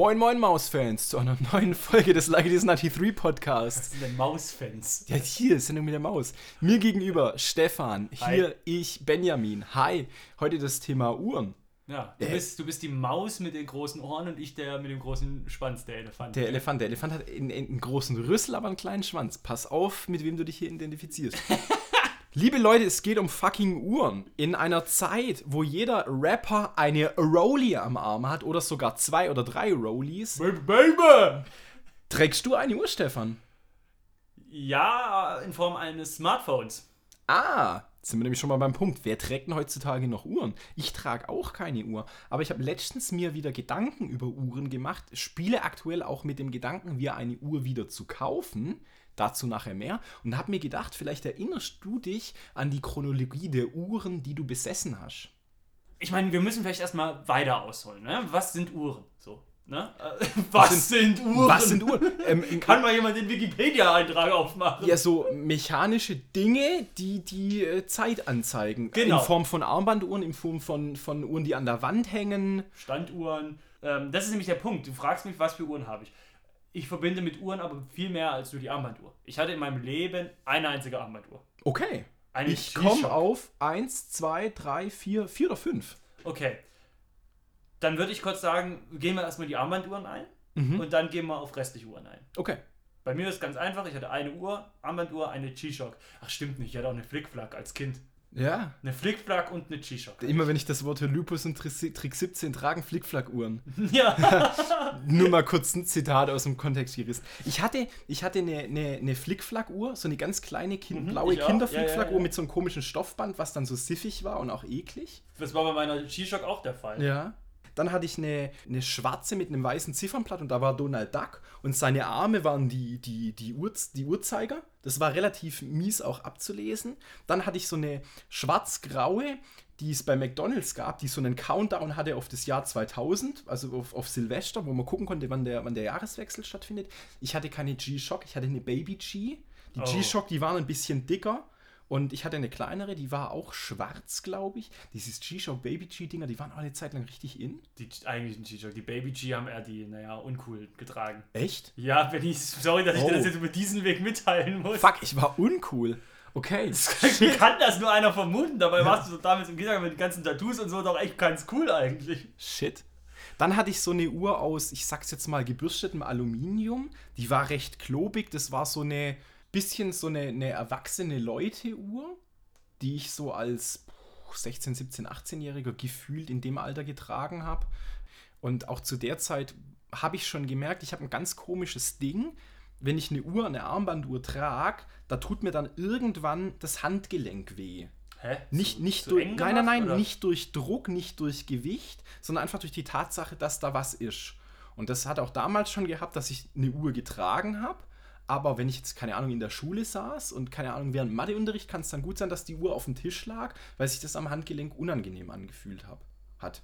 Moin Moin Mausfans zu einer neuen Folge des Like It Is 93 Was Podcasts. sind denn Mausfans? Ja, hier Sendung mit der Maus. Mir gegenüber Stefan, hier Hi. ich Benjamin. Hi, heute das Thema Uhren. Ja, du Äh. bist, du bist die Maus mit den großen Ohren und ich der mit dem großen Schwanz, der Elefant. Der Elefant, der Elefant hat einen, einen großen Rüssel, aber einen kleinen Schwanz. Pass auf, mit wem du dich hier identifizierst. Liebe Leute, es geht um fucking Uhren. In einer Zeit, wo jeder Rapper eine Rollie am Arm hat oder sogar zwei oder drei Rollies, Baby, Baby! trägst du eine Uhr, Stefan? Ja, in Form eines Smartphones. Ah, sind wir nämlich schon mal beim Punkt. Wer trägt denn heutzutage noch Uhren? Ich trage auch keine Uhr. Aber ich habe letztens mir wieder Gedanken über Uhren gemacht, spiele aktuell auch mit dem Gedanken, mir eine Uhr wieder zu kaufen. Dazu nachher mehr. Und habe mir gedacht, vielleicht erinnerst du dich an die Chronologie der Uhren, die du besessen hast. Ich meine, wir müssen vielleicht erstmal weiter ausholen, ne? Was sind Uhren? So, ne? Äh, Was, sind, Uhren? Was sind Uhren? Ähm, Kann mal jemand den Wikipedia-Eintrag aufmachen? ja, so mechanische Dinge, die die äh, Zeit anzeigen. Genau. In Form von Armbanduhren, in Form von, von Uhren, die an der Wand hängen. Standuhren. Ähm, das ist nämlich der Punkt. Du fragst mich, was für Uhren habe ich. Ich verbinde mit Uhren aber viel mehr als nur die Armbanduhr. Ich hatte in meinem Leben eine einzige Armbanduhr. Okay. Eine Ich komme auf 1, 2, 3, 4, 4 oder 5. Okay. Dann würde ich kurz sagen, gehen wir erstmal die Armbanduhren ein Mhm. und dann gehen wir auf restliche Uhren ein. Okay. Bei mir ist es ganz einfach, ich hatte eine Uhr, Armbanduhr, eine G-Shock. Ach stimmt nicht, ich hatte auch eine Flickflack als Kind. Ja. Eine Flickflack und eine G-Shock. Immer wenn ich das Wort höre, Lupus und Tri- Trick 17 tragen Flickflack-Uhren. Ja. Nur mal kurz ein Zitat aus dem Kontext gerissen. Ich hatte, ich hatte eine, eine, eine Flickflack-Uhr, so eine ganz kleine kind, Mhm, blaue. Kinder-Flickflack-Uhr Ja, ja, ja. mit so einem komischen Stoffband, was dann so siffig war und auch eklig. Das war bei meiner G-Shock auch der Fall. Ja. Dann hatte ich eine, eine schwarze mit einem weißen Ziffernblatt und da war Donald Duck und seine Arme waren die, die, die, Uhr, die Uhrzeiger. Das war relativ mies auch abzulesen. Dann hatte ich so eine schwarz-graue, die es bei McDonalds gab, die so einen Countdown hatte auf das Jahr 2000, also auf, auf Silvester, wo man gucken konnte, wann der, wann der Jahreswechsel stattfindet. Ich hatte keine G-Shock, ich hatte eine Baby G. Die Oh. G-Shock, die waren ein bisschen dicker. Und ich hatte eine kleinere, die war auch schwarz, glaube ich. Dieses G-Shock Baby G-Dinger, die waren auch eine Zeit lang richtig in. Die eigentlichen G-Shock. Die Baby G haben eher die, naja, uncool getragen. Echt? Ja, wenn ich. Sorry, dass ich Oh. dir das jetzt über diesen Weg mitteilen muss. Fuck, ich war uncool. Okay. Wie kann das nur einer vermuten? Dabei warst du damals im Kindergarten mit den ganzen Tattoos und so doch echt ganz cool eigentlich. Shit. Dann hatte ich so eine Uhr aus, ich sag's jetzt mal, gebürstetem Aluminium. Die war recht klobig. Das war so eine, bisschen so eine, eine erwachsene Leute-Uhr, die ich so als puh, 16, 17, 18-Jähriger gefühlt in dem Alter getragen habe. Und auch zu der Zeit habe ich schon gemerkt, ich habe ein ganz komisches Ding. Wenn ich eine Uhr, eine Armbanduhr trage, da tut mir dann irgendwann das Handgelenk weh. Hä? Nicht, Zu- nicht zu durch, nein, nein, nein, oder? nicht durch Druck, nicht durch Gewicht, sondern einfach durch die Tatsache, dass da was ist. Und das hat auch damals schon gehabt, dass ich eine Uhr getragen habe. Aber wenn ich jetzt, keine Ahnung, in der Schule saß und keine Ahnung, während Matheunterricht kann es dann gut sein, dass die Uhr auf dem Tisch lag, weil sich das am Handgelenk unangenehm angefühlt hab, hat.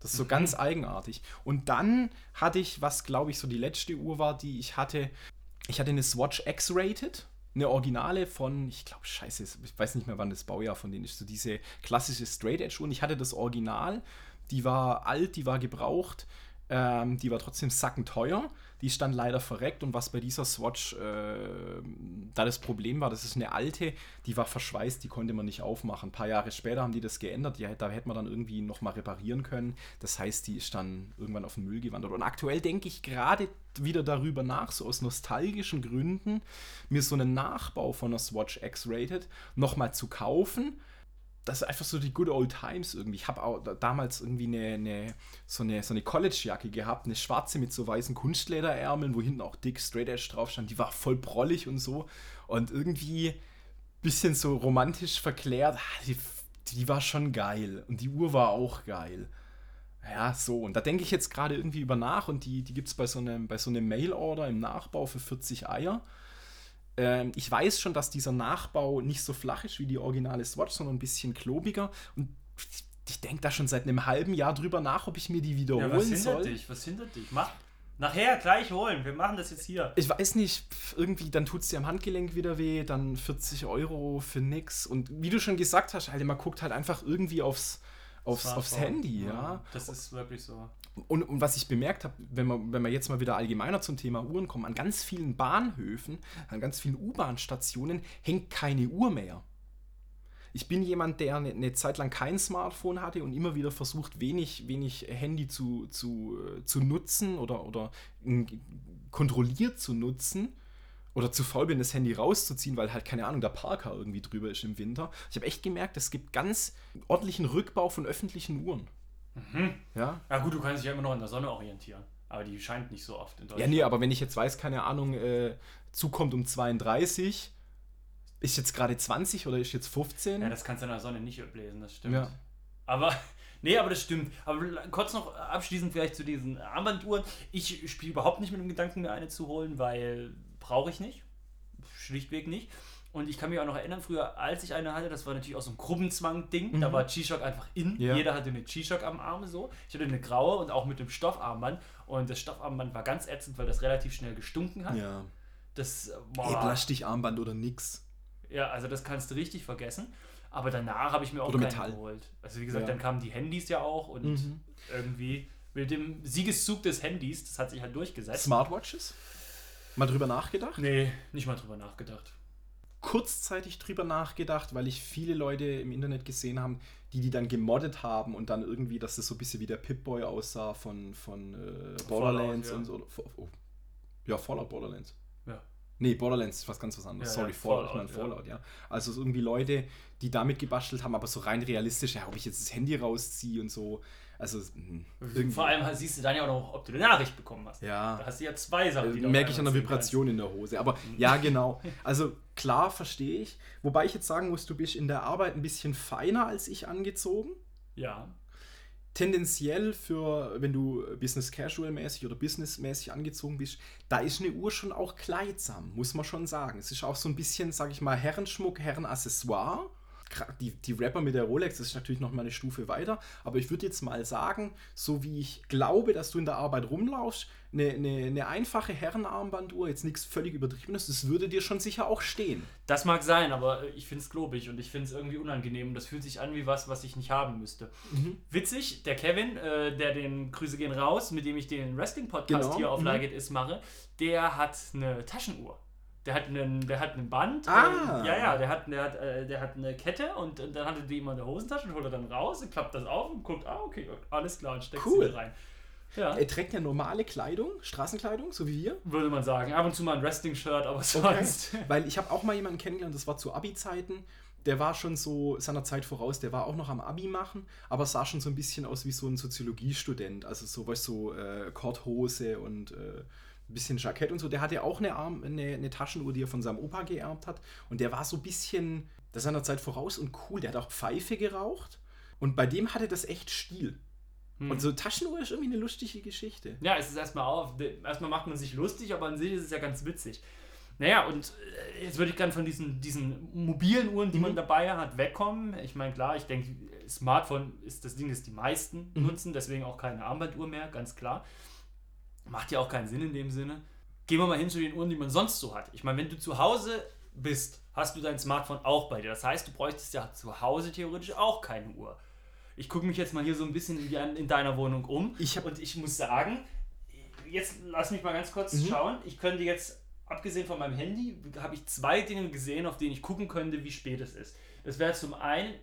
Das ist so Mhm. ganz eigenartig. Und dann hatte ich, was glaube ich so die letzte Uhr war, die ich hatte, ich hatte eine Swatch X-Rated, eine Originale von, ich glaube, scheiße, ich weiß nicht mehr, wann das Baujahr von denen ist, so diese klassische Straight Edge Uhr. Und ich hatte das Original, die war alt, die war gebraucht, ähm, die war trotzdem sackenteuer. Die ist dann leider verreckt und was bei dieser Swatch äh, da das Problem war, das ist eine alte, die war verschweißt, die konnte man nicht aufmachen. Ein paar Jahre später haben die das geändert, die, da hätte man dann irgendwie nochmal reparieren können. Das heißt, die ist dann irgendwann auf den Müll gewandert. Und aktuell denke ich gerade wieder darüber nach, so aus nostalgischen Gründen, mir so einen Nachbau von einer Swatch X-Rated nochmal zu kaufen das ist einfach so die good old times irgendwie. Ich habe auch da- damals irgendwie eine, eine, so eine, so eine College-Jacke gehabt, eine schwarze mit so weißen Kunstlederärmeln, wo hinten auch dick Straight Edge drauf stand. Die war voll prollig und so. Und irgendwie bisschen so romantisch verklärt. Ah, Die, die war schon geil. Und die Uhr war auch geil. Ja, so. Und da denke ich jetzt gerade irgendwie über nach und die, die gibt es bei so einem, bei so einem Mail-Order im Nachbau für 40 Eier. Ähm, ich weiß schon, dass dieser Nachbau nicht so flach ist wie die originale Swatch, sondern ein bisschen klobiger. Und ich denke da schon seit einem halben Jahr drüber nach, ob ich mir die Ja, wiederholen was hindert soll. dich? Was hindert dich? Mach. Nachher gleich holen. Wir machen das jetzt hier. Ich weiß nicht, irgendwie, dann tut es dir am Handgelenk wieder weh, dann 40 Euro für nix. Und wie du schon gesagt hast, halt, man guckt halt einfach irgendwie aufs, aufs, aufs Handy, ja. Das ist wirklich so. Und, und was ich bemerkt habe, wenn wir, wenn wir jetzt mal wieder allgemeiner zum Thema Uhren kommen, an ganz vielen Bahnhöfen, an ganz vielen U-Bahn-Stationen hängt keine Uhr mehr. Ich bin jemand, der eine, eine Zeit lang kein Smartphone hatte und immer wieder versucht, wenig, wenig Handy zu, zu, äh, zu nutzen oder, oder kontrolliert zu nutzen oder zu faul bin, das Handy rauszuziehen, weil halt, keine Ahnung, der Parker irgendwie drüber ist im Winter. Ich habe echt gemerkt, es gibt ganz ordentlichen Rückbau von öffentlichen Uhren. Mhm. Ja? Ja, gut, du kannst dich ja immer noch in der Sonne orientieren. Aber die scheint nicht so oft in Deutschland. Ja, nee, aber wenn ich jetzt weiß, keine Ahnung, äh, zukommt um 32, ist jetzt gerade 20 oder ist jetzt 15? Ja, das kannst du in der Sonne nicht ablesen, das stimmt. Ja. Aber, nee, aber das stimmt. Aber kurz noch abschließend vielleicht zu diesen Armbanduhren. Ich spiele überhaupt nicht mit dem Gedanken, mir eine zu holen, weil brauche ich nicht. Schlichtweg nicht. Und ich kann mich auch noch erinnern, früher, als ich eine hatte, das war natürlich auch so ein Gruppenzwang-Ding. Mhm. Da war G-Shock einfach in. Ja. Jeder hatte eine G-Shock am Arm so. Ich hatte eine graue und auch mit dem Stoffarmband. Und das Stoffarmband war ganz ätzend, weil das relativ schnell gestunken hat. Ja. Das war. Ey, Plastikarmband oder nix. Ja, also das kannst du richtig vergessen. Aber danach habe ich mir auch oder keinen geholt. Also wie gesagt, ja. dann kamen die Handys ja auch und mhm. irgendwie mit dem Siegeszug des Handys, das hat sich halt durchgesetzt. Smartwatches? Mal drüber nachgedacht? Nee, nicht mal drüber nachgedacht. Kurzzeitig drüber nachgedacht, weil ich viele Leute im Internet gesehen habe, die die dann gemoddet haben und dann irgendwie, dass das so ein bisschen wie der Pip-Boy aussah von, von äh, Borderlands Fallout, ja. und so. Oh, ja, Fallout Borderlands. Ja. Nee, Borderlands ist was ganz was anderes. Ja, Sorry, ja, Fallout, Fallout, ich meine Fallout, ja. Also irgendwie Leute, die damit gebastelt haben, aber so rein realistisch, ja, ob ich jetzt das Handy rausziehe und so. Also hm, irgendwie. Vor allem siehst du dann ja auch noch, ob du eine Nachricht bekommen hast. Ja. Da hast du ja zwei Sachen. Die merke ich an der Vibration kannst. in der Hose. Aber ja, genau. Also klar, verstehe ich. Wobei ich jetzt sagen muss, du bist in der Arbeit ein bisschen feiner als ich angezogen. Ja. Tendenziell für, wenn du Business Casual mäßig oder Business mäßig angezogen bist, da ist eine Uhr schon auch kleidsam, muss man schon sagen. Es ist auch so ein bisschen, sag ich mal, Herrenschmuck, Herrenaccessoire die, die Rapper mit der Rolex das ist natürlich noch mal eine Stufe weiter, aber ich würde jetzt mal sagen, so wie ich glaube, dass du in der Arbeit rumlaufst, eine, eine, eine einfache Herrenarmbanduhr, jetzt nichts völlig übertriebenes, das würde dir schon sicher auch stehen. Das mag sein, aber ich finde es globig und ich finde es irgendwie unangenehm und das fühlt sich an wie was, was ich nicht haben müsste. Mhm. Witzig, der Kevin, äh, der den Grüße gehen raus, mit dem ich den Wrestling-Podcast genau. hier auf mhm. Like It Is mache, der hat eine Taschenuhr. Der hat einen, der hat einen Band. Ah. Äh, ja, ja, der hat, der, hat, äh, der hat eine Kette und, und dann hatte die immer in der Hosentasche und holt er dann raus und klappt das auf und guckt, ah, okay, alles klar, und steckt cool. sie rein. Ja. Er trägt ja normale Kleidung, Straßenkleidung, so wie wir. Würde man sagen. Ab und zu mal ein Wrestling-Shirt, aber sonst. Okay. Weil ich habe auch mal jemanden kennengelernt, das war zu Abi-Zeiten. Der war schon so seiner Zeit voraus, der war auch noch am Abi machen, aber sah schon so ein bisschen aus wie so ein Soziologiestudent. Also so, weißt so äh, Korthose und äh, bisschen Jackett und so. Der hatte auch eine, Arm, eine, eine Taschenuhr, die er von seinem Opa geerbt hat. Und der war so ein bisschen der seiner Zeit voraus und cool. Der hat auch Pfeife geraucht. Und bei dem hatte das echt Stil. Hm. Und so Taschenuhr ist irgendwie eine lustige Geschichte. Ja, es ist erstmal auf. Erstmal macht man sich lustig, aber an sich ist es ja ganz witzig. Naja, und äh, jetzt würde ich gerne von diesen, diesen mobilen Uhren, die mhm. man dabei hat, wegkommen. Ich meine, klar, ich denke, Smartphone ist das Ding, das die meisten mhm. nutzen, deswegen auch keine Armbanduhr mehr, ganz klar. Macht ja auch keinen Sinn in dem Sinne. Gehen wir mal hin zu den Uhren, die man sonst so hat. Ich meine, wenn du zu Hause bist, hast du dein Smartphone auch bei dir. Das heißt, du bräuchtest ja zu Hause theoretisch auch keine Uhr. Ich gucke mich jetzt mal hier so ein bisschen in, in deiner Wohnung um. Ich und ich muss sagen, jetzt lass mich mal ganz kurz mhm. schauen. Ich könnte jetzt, abgesehen von meinem Handy, habe ich zwei Dinge gesehen, auf denen ich gucken könnte, wie spät es ist. Das wäre zum einen,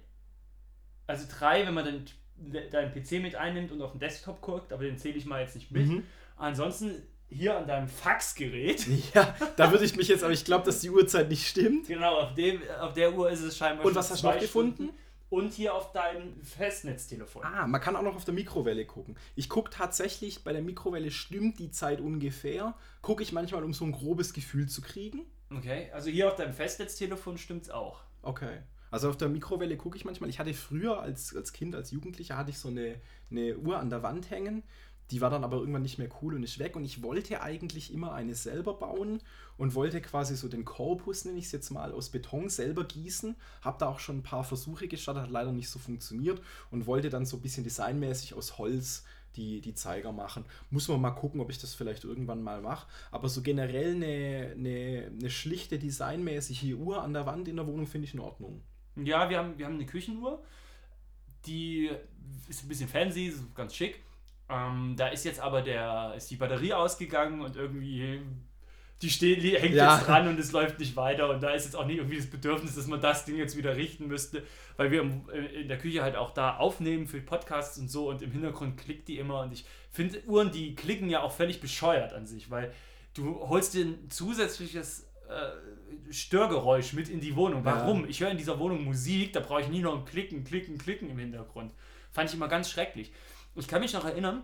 also drei, wenn man dann deinen PC mit einnimmt und auf den Desktop guckt, aber den zähle ich mal jetzt nicht mit. Mhm. Ansonsten hier an deinem Faxgerät. Ja, da würde ich mich jetzt, aber ich glaube, dass die Uhrzeit nicht stimmt. Genau, auf, dem, auf der Uhr ist es scheinbar. Und was hast du noch gefunden? Und hier auf deinem Festnetztelefon. Ah, man kann auch noch auf der Mikrowelle gucken. Ich gucke tatsächlich, bei der Mikrowelle stimmt die Zeit ungefähr. Gucke ich manchmal, um so ein grobes Gefühl zu kriegen. Okay, also hier auf deinem Festnetztelefon stimmt es auch. Okay. Also auf der Mikrowelle gucke ich manchmal. Ich hatte früher als, als Kind, als Jugendlicher, hatte ich so eine, eine Uhr an der Wand hängen die war dann aber irgendwann nicht mehr cool und ist weg. Und ich wollte eigentlich immer eine selber bauen und wollte quasi so den Korpus, nenne ich es jetzt mal, aus Beton selber gießen. Habe da auch schon ein paar Versuche gestartet, hat leider nicht so funktioniert und wollte dann so ein bisschen designmäßig aus Holz die, die Zeiger machen. Muss man mal gucken, ob ich das vielleicht irgendwann mal mache. Aber so generell eine, eine, eine schlichte designmäßige Uhr an der Wand in der Wohnung finde ich in Ordnung. Ja, wir haben, wir haben eine Küchenuhr die ist ein bisschen fancy, ganz schick. Ähm, da ist jetzt aber der, ist die Batterie ausgegangen und irgendwie die steht, hängt ja. jetzt dran und es läuft nicht weiter. Und da ist jetzt auch nicht irgendwie das Bedürfnis, dass man das Ding jetzt wieder richten müsste, weil wir äh, in der Küche halt auch da aufnehmen für Podcasts und so und im Hintergrund klickt die immer. Und ich finde Uhren, die klicken ja auch völlig bescheuert an sich, weil du holst dir ein zusätzliches äh, Störgeräusch mit in die Wohnung. Warum? Ja. Ich höre in dieser Wohnung Musik, da brauche ich nie noch ein Klicken, Klicken, Klicken im Hintergrund. Fand ich immer ganz schrecklich. Ich kann mich noch erinnern,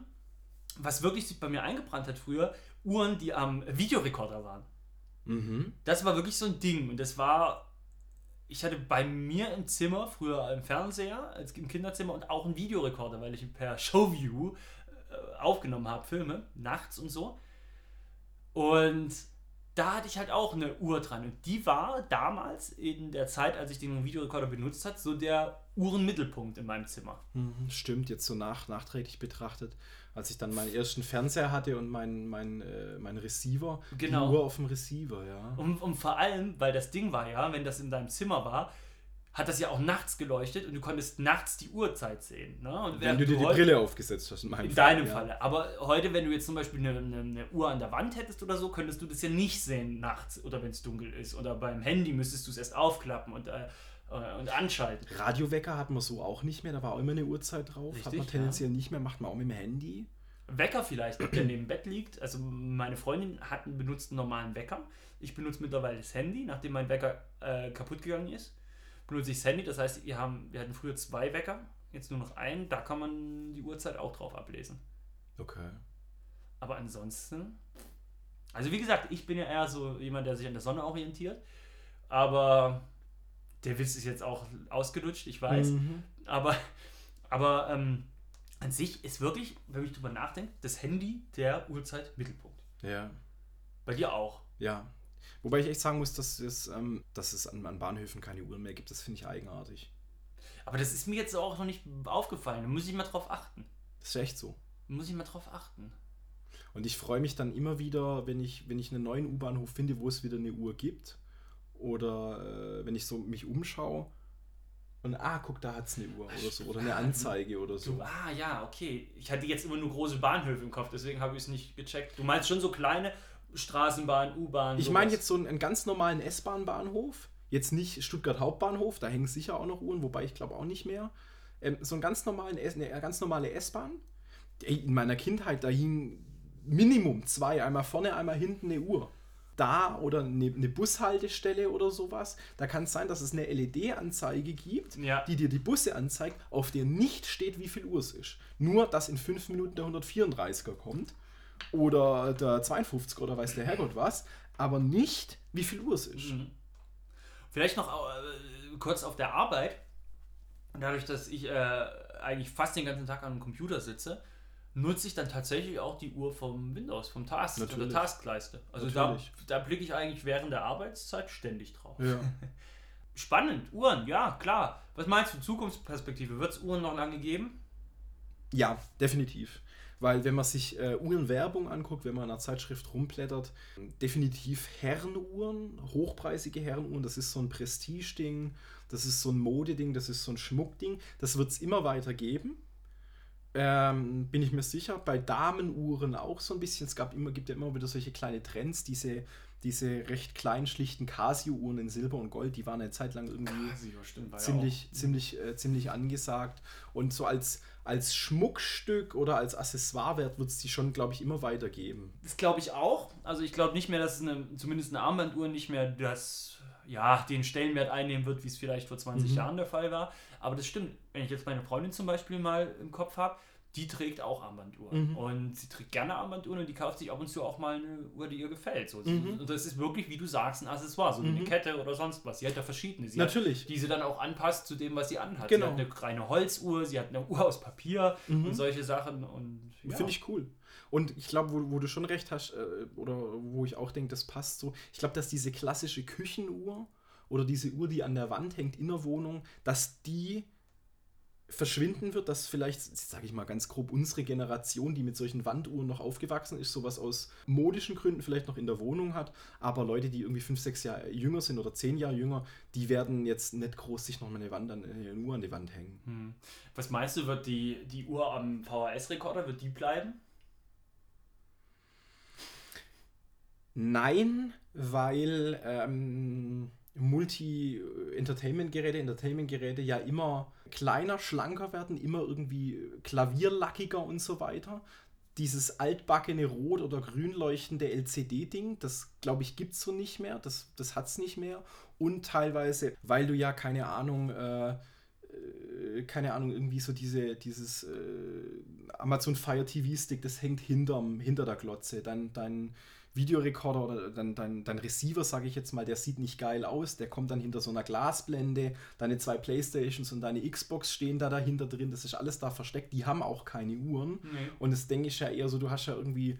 was wirklich sich bei mir eingebrannt hat früher, Uhren, die am Videorekorder waren. Mhm. Das war wirklich so ein Ding. Und das war, ich hatte bei mir im Zimmer, früher im Fernseher, als im Kinderzimmer und auch einen Videorekorder, weil ich per Showview äh, aufgenommen habe, Filme, nachts und so. Und da hatte ich halt auch eine Uhr dran. Und die war damals, in der Zeit, als ich den Videorekorder benutzt habe, so der Uhrenmittelpunkt in meinem Zimmer. Mhm, stimmt, jetzt so nach, nachträglich betrachtet als ich dann meinen ersten Fernseher hatte und meinen mein, äh, mein Receiver, genau. die Uhr auf dem Receiver, ja. Und, und vor allem, weil das Ding war ja, wenn das in deinem Zimmer war, hat das ja auch nachts geleuchtet und du konntest nachts die Uhrzeit sehen. Ne? Und wenn du dir die Brille aufgesetzt hast, in meinem In Fall, deinem ja. Falle. Aber heute, wenn du jetzt zum Beispiel eine, eine, eine, Uhr an der Wand hättest oder so, könntest du das ja nicht sehen nachts oder wenn es dunkel ist. Oder beim Handy müsstest du es erst aufklappen und äh, äh, und anschalten. Radiowecker hat man so auch nicht mehr, da war auch immer eine Uhrzeit drauf. Richtig, hat man tendenziell ja. nicht mehr, macht man auch mit dem Handy. Wecker vielleicht, der neben dem Bett liegt. Also meine Freundin hat einen normalen Wecker. Ich benutze mittlerweile das Handy, nachdem mein Wecker äh, kaputt gegangen ist. Ich das Handy, das heißt, wir, haben, wir hatten früher zwei Wecker, jetzt nur noch einen. Da kann man die Uhrzeit auch drauf ablesen. Okay. Aber ansonsten, also wie gesagt, ich bin ja eher so jemand, der sich an der Sonne orientiert. Aber der Witz ist jetzt auch ausgelutscht, ich weiß. Mhm. Aber, aber ähm, an sich ist wirklich, wenn ich drüber nachdenke, das Handy der Uhrzeit Mittelpunkt. Ja. Bei dir auch. Ja. Wobei ich echt sagen muss, dass es, ähm, dass es an, an Bahnhöfen keine Uhren mehr gibt. Das finde ich eigenartig. Aber das ist mir jetzt auch noch nicht aufgefallen. Da muss ich mal drauf achten. Das ist echt so. Da muss ich mal drauf achten. Und ich freue mich dann immer wieder, wenn ich, wenn ich einen neuen U-Bahnhof finde, wo es wieder eine Uhr gibt oder äh, wenn ich so mich umschaue und ah, guck, da hat es eine Uhr oder so oder eine Anzeige oder so. Du, ah, ja, okay. Ich hatte jetzt immer nur große Bahnhöfe im Kopf, deswegen habe ich es nicht gecheckt. Du meinst schon so kleine Straßenbahn, U-Bahn? Ich meine jetzt so einen, einen ganz normalen S-Bahn-Bahnhof. Jetzt nicht Stuttgart Hauptbahnhof, da hängen sicher auch noch Uhren, wobei ich glaube auch nicht mehr. Ähm, so einen ganz normalen, eine ganz normale S-Bahn. In meiner Kindheit, da hing Minimum zwei, einmal vorne, einmal hinten eine Uhr da oder eine, eine, Bushaltestelle oder sowas, da kann es sein, dass es eine LED-Anzeige gibt, ja. die dir die Busse anzeigt, auf der nicht steht, wie viel Uhr es ist. Nur, dass in fünf Minuten der 134er kommt oder der 52er oder weiß der Herrgott was, aber nicht, wie viel Uhr es ist. Mhm. Vielleicht noch äh, kurz auf der Arbeit. Dadurch, dass ich äh, eigentlich fast den ganzen Tag am Computer sitze, nutze ich dann tatsächlich auch die Uhr vom Windows, vom Task Natürlich. oder Taskleiste. Also da, da blicke ich eigentlich während der Arbeitszeit ständig drauf. Ja. Spannend, Uhren, ja, klar. Was meinst du, Zukunftsperspektive? Wird es Uhren noch lange geben? Ja, definitiv. Weil wenn man sich äh, Uhrenwerbung anguckt, wenn man in einer Zeitschrift rumblättert, definitiv Herrenuhren, hochpreisige Herrenuhren, das ist so ein Prestigeding, das ist so ein Modeding, das ist so ein Schmuckding, das wird es immer weiter geben ähm, bin ich mir sicher. Bei Damenuhren auch so ein bisschen. Es gab immer, gibt ja immer wieder solche kleine Trends, diese, diese recht kleinen, schlichten Casio-Uhren in Silber und Gold, die waren eine Zeit lang irgendwie Casio, stimmt, ziemlich, ja ziemlich, äh, ziemlich angesagt. Und so als, als Schmuckstück oder als Accessoirewert wird es die schon, glaube ich, immer weitergeben. Das glaube ich auch. Also ich glaube nicht mehr, dass eine, zumindest eine Armbanduhr nicht mehr das, ja, den Stellenwert einnehmen wird, wie es vielleicht vor 20 mhm. Jahren der Fall war. Aber das stimmt. Wenn ich jetzt meine Freundin zum Beispiel mal im Kopf habe, die trägt auch Armbanduhren. Mhm. Und sie trägt gerne Armbanduhren und die kauft sich ab und zu auch mal eine Uhr, die ihr gefällt. So. Mhm. Und das ist wirklich, wie du sagst, ein Accessoire, so mhm. eine Kette oder sonst was. Sie hat da verschiedene. Sie Natürlich. Hat, die sie dann auch anpasst zu dem, was sie anhat. Genau. Sie hat eine reine Holzuhr, sie hat eine Uhr aus Papier mhm. und solche Sachen. Und, ja. Finde ich cool. Und ich glaube, wo, wo, du schon recht hast, äh, oder wo ich auch denke, das passt so, ich glaube, dass diese klassische Küchenuhr oder diese Uhr, die an der Wand hängt in der Wohnung, dass die verschwinden wird, dass vielleicht, sage ich mal ganz grob, unsere Generation, die mit solchen Wanduhren noch aufgewachsen ist, sowas aus modischen Gründen vielleicht noch in der Wohnung hat, aber Leute, die irgendwie fünf, sechs Jahre jünger sind oder zehn Jahre jünger, die werden jetzt nicht groß sich noch mal eine, Wand an, eine Uhr an die Wand hängen. Hm. Was meinst du, wird die, die Uhr am VHS-Rekorder, wird die bleiben? Nein, weil ähm, Multi-Entertainment-Geräte, Entertainment-Geräte ja immer kleiner, schlanker werden, immer irgendwie klavierlackiger und so weiter. Dieses altbackene Rot- oder grün leuchtende LCD-Ding, das glaube ich gibt es so nicht mehr, das, das hat es nicht mehr. Und teilweise, weil du ja keine Ahnung, äh, äh, keine Ahnung, irgendwie so diese, dieses äh, Amazon Fire TV Stick, das hängt hinterm, hinter der Glotze. Dann, dann Videorekorder oder dein, dein, dein Receiver, sage ich jetzt mal, der sieht nicht geil aus, der kommt dann hinter so einer Glasblende, deine zwei Playstations und deine Xbox stehen da dahinter drin, das ist alles da versteckt, die haben auch keine Uhren. Nee. Und das denke ich ja eher so, du hast ja irgendwie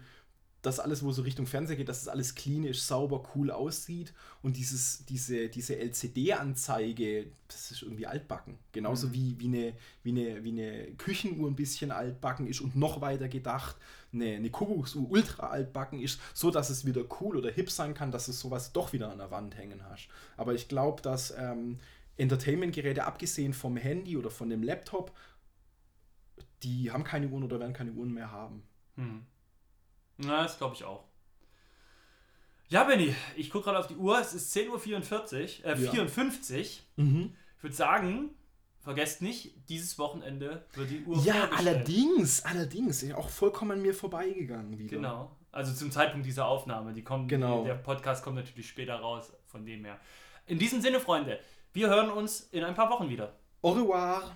das alles, wo so Richtung Fernseher geht, dass es alles klinisch, sauber, cool aussieht. Und dieses, diese, diese LCD-Anzeige, das ist irgendwie altbacken. Genauso mhm. wie, wie, eine, wie, eine, wie eine Küchenuhr ein bisschen altbacken ist und noch weiter gedacht, eine, eine Kuckucksuhr ultra altbacken ist, so dass es wieder cool oder hip sein kann, dass du sowas doch wieder an der Wand hängen hast. Aber ich glaube, dass ähm, Entertainment-Geräte, abgesehen vom Handy oder von dem Laptop, die haben keine Uhren oder werden keine Uhren mehr haben. Mhm. Na, das glaube ich auch. Ja, Benny, ich gucke gerade auf die Uhr. Es ist 10.44 Uhr, äh, ja. 54. Mhm. Ich würde sagen, vergesst nicht, dieses Wochenende wird die Uhr Ja, allerdings, allerdings. Auch vollkommen an mir vorbeigegangen wieder. Genau. Also zum Zeitpunkt dieser Aufnahme. Die kommen, genau. Der Podcast kommt natürlich später raus, von dem her. In diesem Sinne, Freunde, wir hören uns in ein paar Wochen wieder. Au revoir.